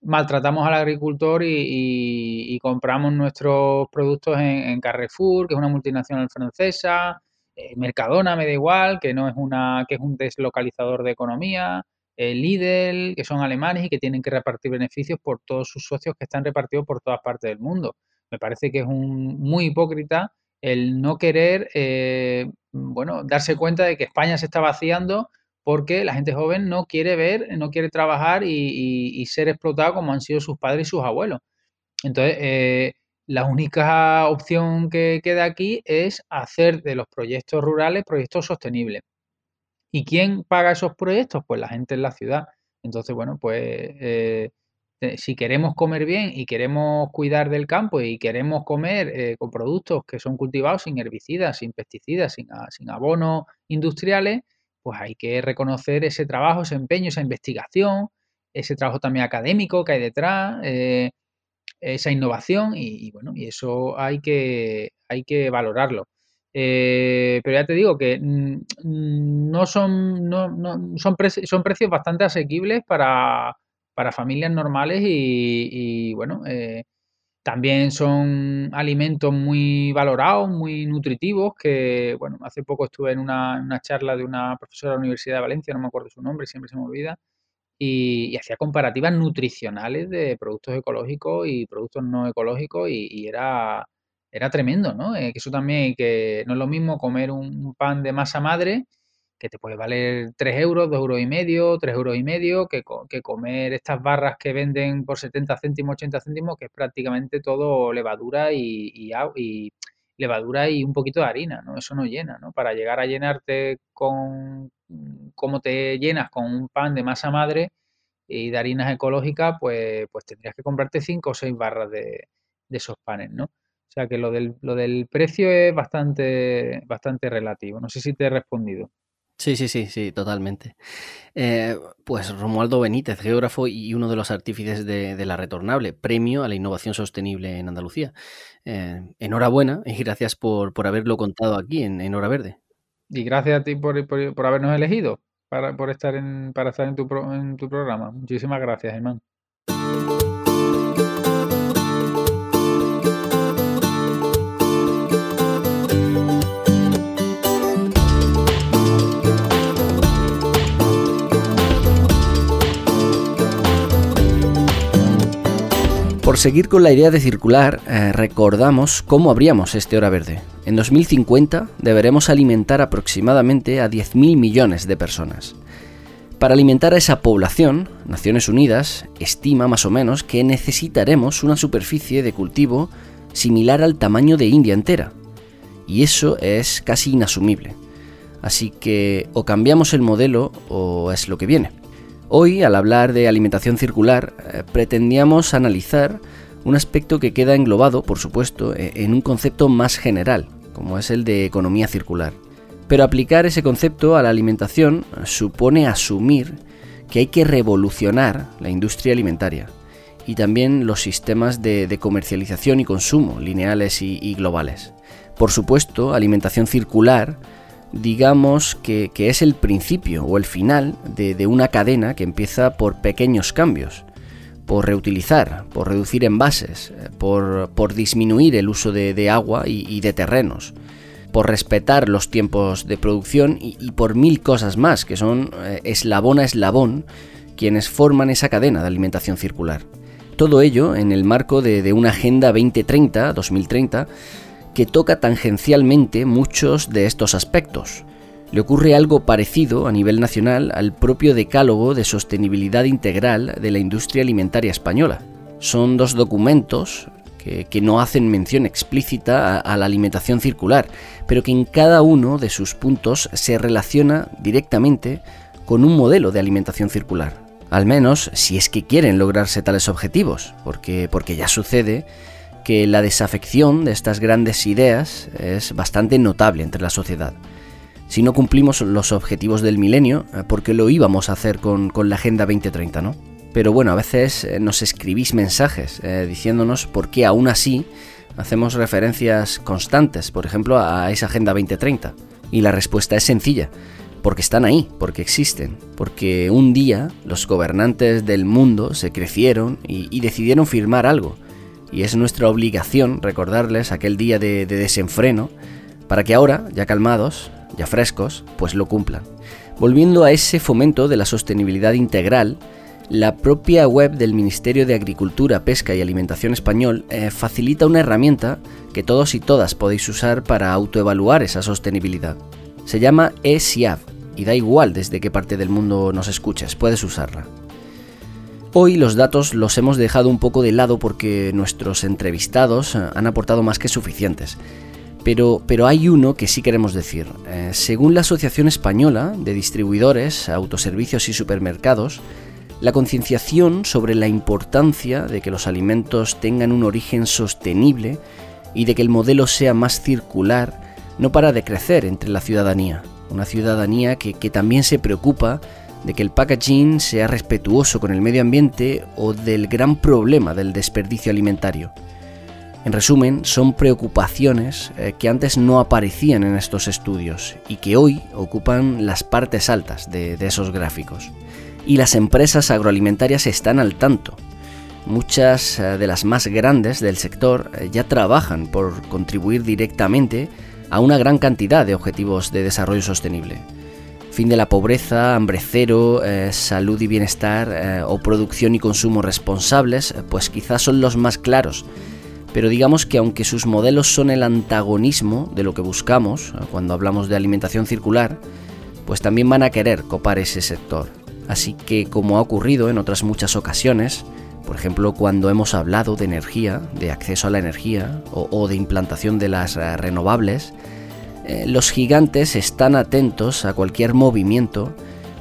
maltratamos al agricultor y, compramos nuestros productos en, Carrefour, que es una multinacional francesa, eh, Mercadona me da igual, que no es una, que es un deslocalizador de economía, eh, Lidl, que son alemanes y que tienen que repartir beneficios por todos sus socios que están repartidos por todas partes del mundo. Me parece que es un, muy hipócrita el no querer, eh, bueno, darse cuenta de que España se está vaciando porque la gente joven no quiere ver, no quiere trabajar y, ser explotado como han sido sus padres y sus abuelos. Entonces, eh, la única opción que queda aquí es hacer de los proyectos rurales proyectos sostenibles. ¿Y quién paga esos proyectos? Pues la gente en la ciudad. Entonces, bueno, pues eh, si queremos comer bien y queremos cuidar del campo y queremos comer eh, con productos que son cultivados sin herbicidas, sin pesticidas, sin, sin abonos industriales, pues hay que reconocer ese trabajo, ese empeño, esa investigación, ese trabajo también académico que hay detrás, eh, esa innovación y, bueno, y eso hay que, hay que valorarlo. Eh, pero ya te digo que mm, no son, no, no, son, son precios bastante asequibles para, familias normales y, bueno, eh, también son alimentos muy valorados, muy nutritivos, que, bueno, hace poco estuve en una, charla de una profesora de la Universidad de Valencia, no me acuerdo su nombre, siempre se me olvida, y, hacía comparativas nutricionales de productos ecológicos y productos no ecológicos y, era, era tremendo, ¿no? Eso también, que no es lo mismo comer un pan de masa madre que te puede valer 3 euros, 2 euros y medio, 3 euros y medio, que, que, comer estas barras que venden por 70 céntimos, 80 céntimos, que es prácticamente todo levadura y, levadura y un poquito de harina, ¿no? Eso no llena, ¿no? Para llegar a llenarte con como te llenas con un pan de masa madre, y de harinas ecológicas, pues, pues tendrías que comprarte 5 o 6 barras de, esos panes, ¿no? O sea que lo del, lo del precio es bastante, bastante relativo. No sé si te he respondido. Sí, sí, sí, sí, totalmente. Eh, pues Romualdo Benítez, geógrafo y uno de los artífices de, la Retornable, premio a la innovación sostenible en Andalucía. Eh, enhorabuena y gracias por, haberlo contado aquí en, Hora Verde. Y gracias a ti por, por habernos elegido para, por estar en, para estar en tu, en tu programa. Muchísimas gracias, Germán. Por seguir con la idea de circular, eh, recordamos cómo abríamos este hora verde. En 2050 deberemos alimentar aproximadamente a 10.000 millones de personas. Para alimentar a esa población, Naciones Unidas estima más o menos que necesitaremos una superficie de cultivo similar al tamaño de India entera. Y eso es casi inasumible. Así que o cambiamos el modelo o es lo que viene. Hoy, al hablar de alimentación circular, eh, pretendíamos analizar un aspecto que queda englobado, por supuesto, e, en un concepto más general, como es el de economía circular. Pero aplicar ese concepto a la alimentación supone asumir que hay que revolucionar la industria alimentaria y también los sistemas de, comercialización y consumo lineales y globales. Por supuesto, alimentación circular digamos que, es el principio o el final de, una cadena que empieza por pequeños cambios, por reutilizar, por reducir envases, eh, por, disminuir el uso de, agua y, de terrenos, por respetar los tiempos de producción y, por mil cosas más que son eh, eslabón a eslabón quienes forman esa cadena de alimentación circular. Todo ello en el marco de, de una Agenda 2030-2030 que toca tangencialmente muchos de estos aspectos. Le ocurre algo parecido a nivel nacional al propio Decálogo de Sostenibilidad Integral de la Industria Alimentaria Española. Son dos documentos que, no hacen mención explícita a, a, la alimentación circular, pero que en cada uno de sus puntos se relaciona directamente con un modelo de alimentación circular. Al menos si es que quieren lograrse tales objetivos, porque, porque ya sucede que la desafección de estas grandes ideas es bastante notable entre la sociedad. Si no cumplimos los objetivos del milenio, eh, ¿por qué lo íbamos a hacer con, la Agenda 2030, no? Pero bueno, a veces eh, nos escribís mensajes eh, diciéndonos por qué aún así hacemos referencias constantes, por ejemplo, a esa Agenda 2030. Y la respuesta es sencilla, porque están ahí, porque existen, porque un día los gobernantes del mundo se crecieron y decidieron firmar algo y es nuestra obligación recordarles aquel día de, desenfreno para que ahora, ya calmados, ya frescos, pues lo cumplan. Volviendo a ese fomento de la sostenibilidad integral, la propia web del Ministerio de Agricultura, Pesca y Alimentación español eh, facilita una herramienta que todos y todas podéis usar para autoevaluar esa sostenibilidad. Se llama eSIAB y da igual desde qué parte del mundo nos escuches, puedes usarla. Hoy los datos los hemos dejado un poco de lado porque nuestros entrevistados eh, han aportado más que suficientes. Pero, pero hay uno que sí queremos decir. Eh, según la Asociación Española de Distribuidores, Autoservicios y Supermercados, la concienciación sobre la importancia de que los alimentos tengan un origen sostenible y de que el modelo sea más circular no para de crecer entre la ciudadanía. Una ciudadanía que, que también se preocupa de que el packaging sea respetuoso con el medio ambiente o del gran problema del desperdicio alimentario. En resumen, son preocupaciones eh, que antes no aparecían en estos estudios y que hoy ocupan las partes altas de, esos gráficos. Y las empresas agroalimentarias están al tanto. Muchas eh, de las más grandes del sector eh, ya trabajan por contribuir directamente a una gran cantidad de objetivos de desarrollo sostenible fin de la pobreza, hambre cero, eh, salud y bienestar eh, o producción y consumo responsables, eh, pues quizás son los más claros. Pero digamos que aunque sus modelos son el antagonismo de lo que buscamos cuando hablamos de alimentación circular, pues también van a querer copar ese sector. Así que como ha ocurrido en otras muchas ocasiones, por ejemplo cuando hemos hablado de energía, de acceso a la energía o de implantación de las renovables, eh, los gigantes están atentos a cualquier movimiento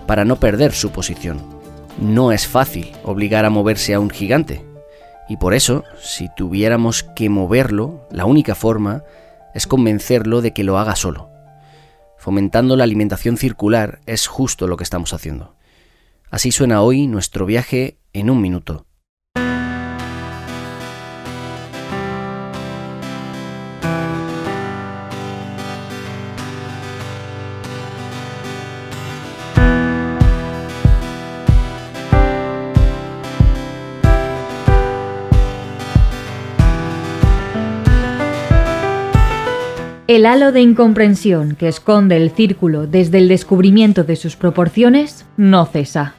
para no perder su posición. No es fácil obligar a moverse a un gigante. Y por eso, si tuviéramos que moverlo, la única forma es convencerlo de que lo haga solo. Fomentando la alimentación circular es justo lo que estamos haciendo. Así suena hoy nuestro viaje en un minuto. El halo de incomprensión que esconde el círculo desde el descubrimiento de sus proporciones no cesa.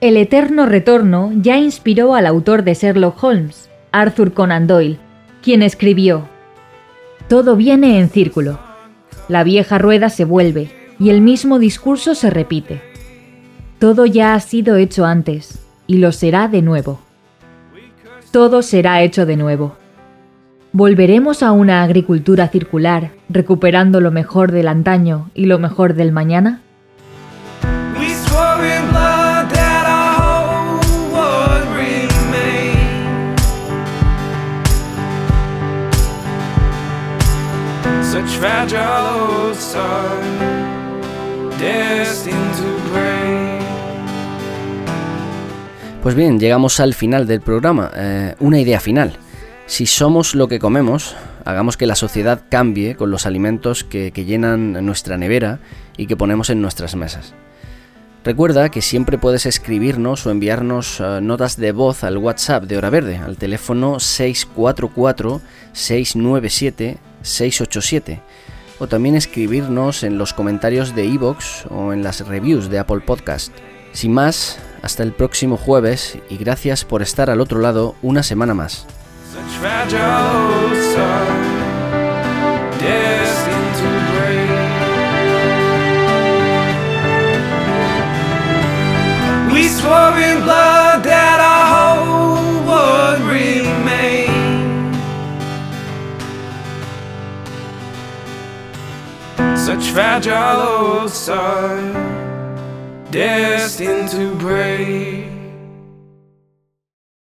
El eterno retorno ya inspiró al autor de Sherlock Holmes, Arthur Conan Doyle, quien escribió, Todo viene en círculo. La vieja rueda se vuelve y el mismo discurso se repite. Todo ya ha sido hecho antes y lo será de nuevo. Todo será hecho de nuevo. ¿Volveremos a una agricultura circular, recuperando lo mejor del antaño y lo mejor del mañana? Pues bien, llegamos al final del programa. Eh, una idea final. Si somos lo que comemos, hagamos que la sociedad cambie con los alimentos que, llenan nuestra nevera y que ponemos en nuestras mesas. Recuerda que siempre puedes escribirnos o enviarnos eh, notas de voz al WhatsApp de Hora Verde, al teléfono 644-697-687, o también escribirnos en los comentarios de iVoox o en las reviews de Apple Podcast. Sin más, hasta el próximo jueves y gracias por estar al otro lado una semana más. Fragile oh, sun, destined to break. We swore in blood that our would remain. Such fragile oh, sun, destined to break.